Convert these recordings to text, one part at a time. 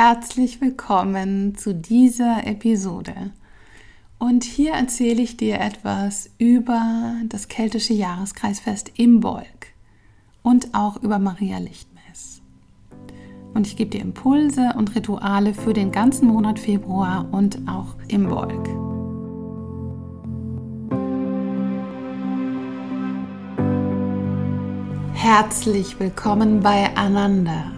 herzlich willkommen zu dieser Episode. Und hier erzähle ich dir etwas über das keltische Jahreskreisfest Imbolg und auch über Maria Lichtmess. Und ich gebe dir Impulse und Rituale für den ganzen Monat Februar und auch Imbolg. Herzlich willkommen bei Ananda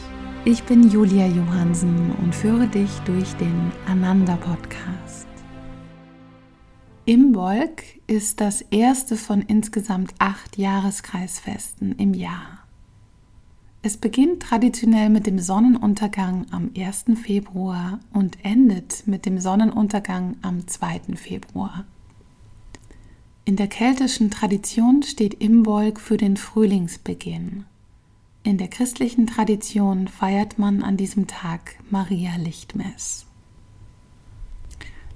Ich bin Julia Johansen und führe dich durch den Ananda Podcast. Imbolg ist das erste von insgesamt acht Jahreskreisfesten im Jahr. Es beginnt traditionell mit dem Sonnenuntergang am 1. Februar und endet mit dem Sonnenuntergang am 2. Februar. In der keltischen Tradition steht Imbolg für den Frühlingsbeginn. In der christlichen Tradition feiert man an diesem Tag Maria Lichtmess.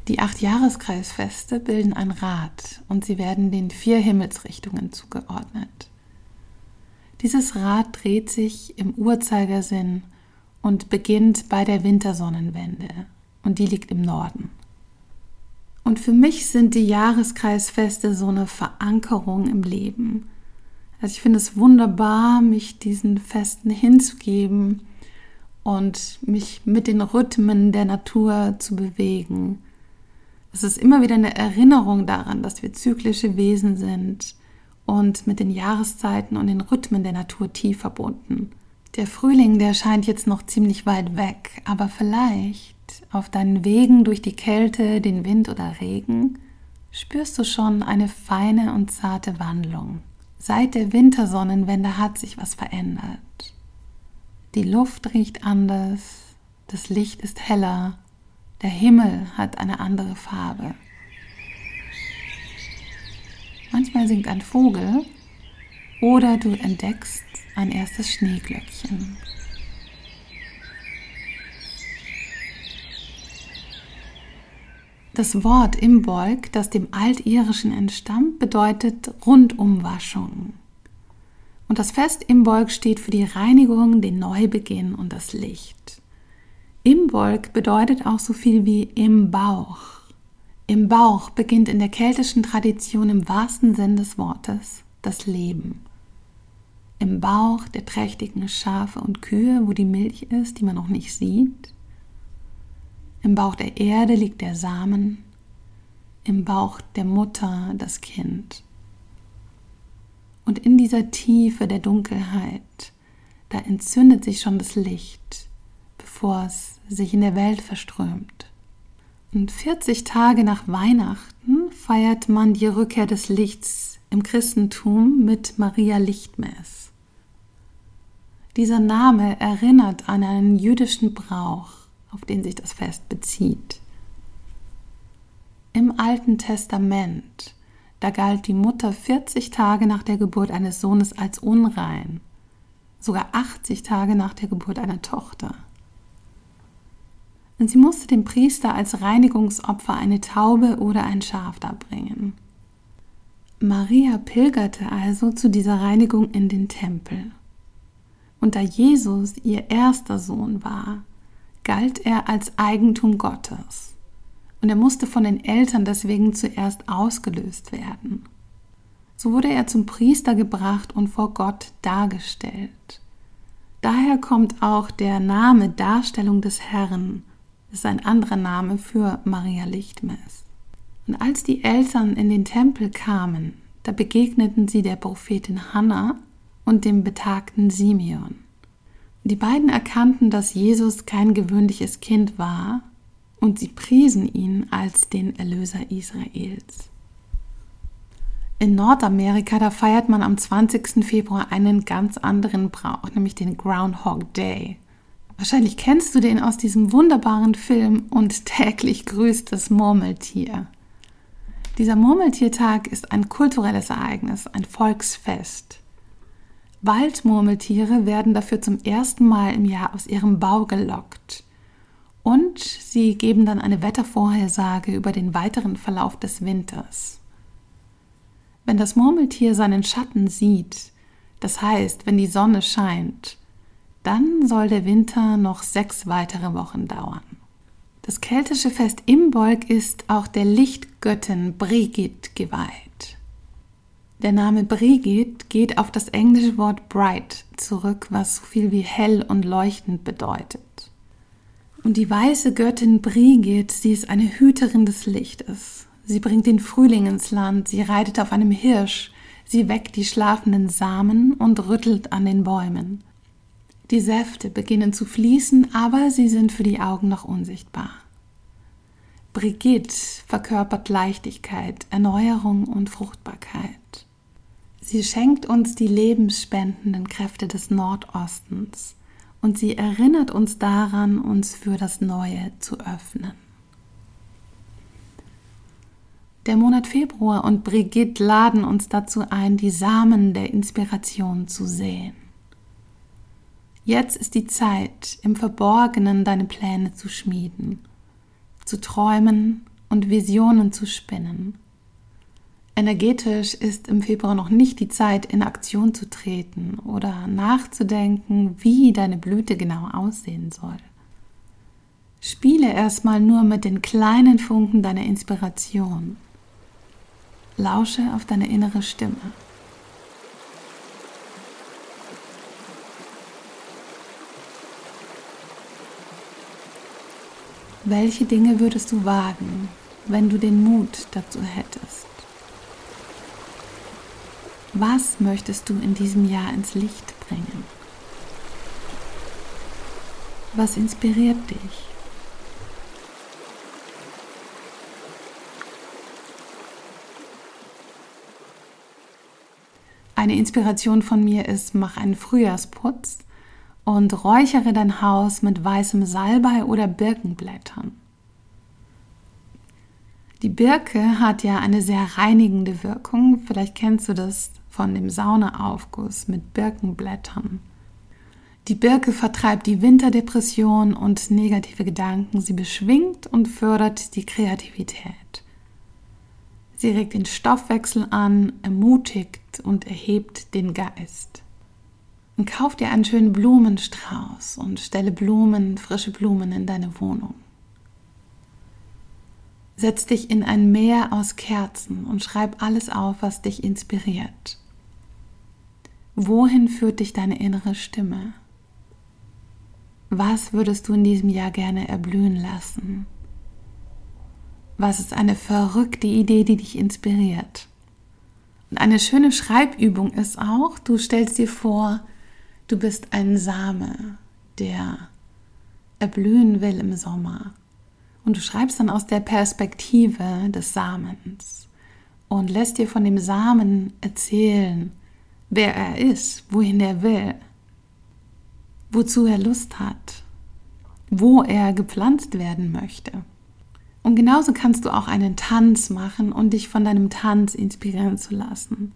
Die acht Jahreskreisfeste bilden ein Rad und sie werden den vier Himmelsrichtungen zugeordnet. Dieses Rad dreht sich im Uhrzeigersinn und beginnt bei der Wintersonnenwende und die liegt im Norden. Und für mich sind die Jahreskreisfeste so eine Verankerung im Leben also ich finde es wunderbar, mich diesen Festen hinzugeben und mich mit den Rhythmen der Natur zu bewegen. Es ist immer wieder eine Erinnerung daran, dass wir zyklische Wesen sind und mit den Jahreszeiten und den Rhythmen der Natur tief verbunden. Der Frühling, der scheint jetzt noch ziemlich weit weg, aber vielleicht auf deinen Wegen durch die Kälte, den Wind oder Regen spürst du schon eine feine und zarte Wandlung. Seit der Wintersonnenwende hat sich was verändert. Die Luft riecht anders, das Licht ist heller, der Himmel hat eine andere Farbe. Manchmal singt ein Vogel oder du entdeckst ein erstes Schneeglöckchen. Das Wort Imbolg, das dem Altirischen entstammt, bedeutet Rundumwaschung. Und das Fest Imbolg steht für die Reinigung, den Neubeginn und das Licht. Imbolg bedeutet auch so viel wie im Bauch. Im Bauch beginnt in der keltischen Tradition im wahrsten Sinn des Wortes das Leben. Im Bauch der trächtigen Schafe und Kühe, wo die Milch ist, die man noch nicht sieht, im Bauch der Erde liegt der Samen, im Bauch der Mutter das Kind. Und in dieser Tiefe der Dunkelheit, da entzündet sich schon das Licht, bevor es sich in der Welt verströmt. Und 40 Tage nach Weihnachten feiert man die Rückkehr des Lichts im Christentum mit Maria Lichtmess. Dieser Name erinnert an einen jüdischen Brauch, auf den sich das Fest bezieht. Im Alten Testament, da galt die Mutter 40 Tage nach der Geburt eines Sohnes als unrein, sogar 80 Tage nach der Geburt einer Tochter. Und sie musste dem Priester als Reinigungsopfer eine Taube oder ein Schaf darbringen. Maria pilgerte also zu dieser Reinigung in den Tempel. Und da Jesus ihr erster Sohn war, galt er als Eigentum Gottes. Und er musste von den Eltern deswegen zuerst ausgelöst werden. So wurde er zum Priester gebracht und vor Gott dargestellt. Daher kommt auch der Name Darstellung des Herrn, das ist ein anderer Name für Maria Lichtmess. Und als die Eltern in den Tempel kamen, da begegneten sie der Prophetin Hannah und dem betagten Simeon. Die beiden erkannten, dass Jesus kein gewöhnliches Kind war und sie priesen ihn als den Erlöser Israels. In Nordamerika, da feiert man am 20. Februar einen ganz anderen Brauch, nämlich den Groundhog Day. Wahrscheinlich kennst du den aus diesem wunderbaren Film und täglich grüßt das Murmeltier. Dieser Murmeltiertag ist ein kulturelles Ereignis, ein Volksfest. Waldmurmeltiere werden dafür zum ersten Mal im Jahr aus ihrem Bau gelockt. Und sie geben dann eine Wettervorhersage über den weiteren Verlauf des Winters. Wenn das Murmeltier seinen Schatten sieht, das heißt, wenn die Sonne scheint, dann soll der Winter noch sechs weitere Wochen dauern. Das keltische Fest Imbolg ist auch der Lichtgöttin Brigid geweiht. Der Name Brigid geht auf das englische Wort bright zurück, was so viel wie hell und leuchtend bedeutet. Und die weiße Göttin Brigid, sie ist eine Hüterin des Lichtes. Sie bringt den Frühling ins Land, sie reitet auf einem Hirsch, sie weckt die schlafenden Samen und rüttelt an den Bäumen. Die Säfte beginnen zu fließen, aber sie sind für die Augen noch unsichtbar. Brigitte verkörpert Leichtigkeit, Erneuerung und Fruchtbarkeit. Sie schenkt uns die lebensspendenden Kräfte des Nordostens und sie erinnert uns daran, uns für das Neue zu öffnen. Der Monat Februar und Brigitte laden uns dazu ein, die Samen der Inspiration zu sehen. Jetzt ist die Zeit, im Verborgenen deine Pläne zu schmieden, zu träumen und Visionen zu spinnen. Energetisch ist im Februar noch nicht die Zeit, in Aktion zu treten oder nachzudenken, wie deine Blüte genau aussehen soll. Spiele erstmal nur mit den kleinen Funken deiner Inspiration. Lausche auf deine innere Stimme. Welche Dinge würdest du wagen, wenn du den Mut dazu hättest? Was möchtest du in diesem Jahr ins Licht bringen? Was inspiriert dich? Eine Inspiration von mir ist, mach einen Frühjahrsputz und räuchere dein Haus mit weißem Salbei oder Birkenblättern. Die Birke hat ja eine sehr reinigende Wirkung. Vielleicht kennst du das von dem Saunaaufguss mit Birkenblättern. Die Birke vertreibt die Winterdepression und negative Gedanken. Sie beschwingt und fördert die Kreativität. Sie regt den Stoffwechsel an, ermutigt und erhebt den Geist. Und kauf dir einen schönen Blumenstrauß und stelle Blumen, frische Blumen in deine Wohnung. Setz dich in ein Meer aus Kerzen und schreib alles auf, was dich inspiriert. Wohin führt dich deine innere Stimme? Was würdest du in diesem Jahr gerne erblühen lassen? Was ist eine verrückte Idee, die dich inspiriert? Und eine schöne Schreibübung ist auch, du stellst dir vor, Du bist ein Same, der erblühen will im Sommer. Und du schreibst dann aus der Perspektive des Samens und lässt dir von dem Samen erzählen, wer er ist, wohin er will, wozu er Lust hat, wo er gepflanzt werden möchte. Und genauso kannst du auch einen Tanz machen und dich von deinem Tanz inspirieren zu lassen.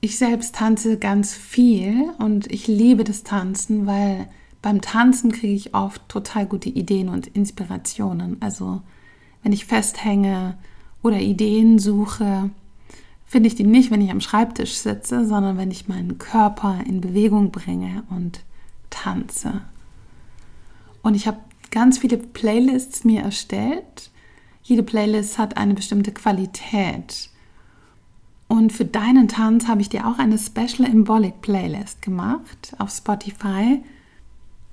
Ich selbst tanze ganz viel und ich liebe das Tanzen, weil beim Tanzen kriege ich oft total gute Ideen und Inspirationen. Also wenn ich festhänge oder Ideen suche, finde ich die nicht, wenn ich am Schreibtisch sitze, sondern wenn ich meinen Körper in Bewegung bringe und tanze. Und ich habe ganz viele Playlists mir erstellt. Jede Playlist hat eine bestimmte Qualität. Und für deinen Tanz habe ich dir auch eine Special Embolic Playlist gemacht auf Spotify.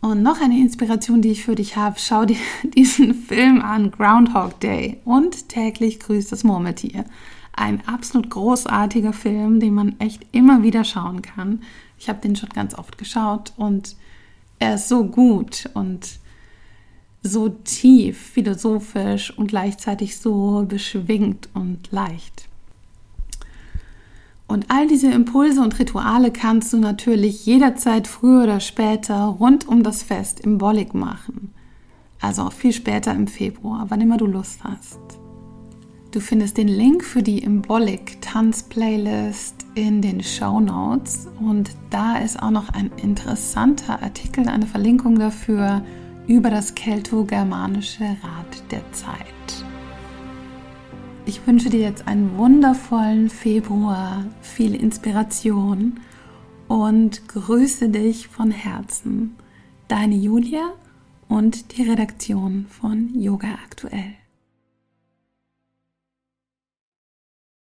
Und noch eine Inspiration, die ich für dich habe, schau dir diesen Film an, Groundhog Day und täglich grüßt das Murmeltier. Ein absolut großartiger Film, den man echt immer wieder schauen kann. Ich habe den schon ganz oft geschaut und er ist so gut und so tief, philosophisch und gleichzeitig so beschwingt und leicht. Und all diese Impulse und Rituale kannst du natürlich jederzeit früher oder später rund um das Fest im Bollig machen. Also auch viel später im Februar, wann immer du Lust hast. Du findest den Link für die Imbolic Tanz Playlist in den Show Notes und da ist auch noch ein interessanter Artikel, eine Verlinkung dafür über das kelto-germanische Rad der Zeit. Ich wünsche dir jetzt einen wundervollen Februar, viel Inspiration und grüße dich von Herzen. Deine Julia und die Redaktion von Yoga Aktuell.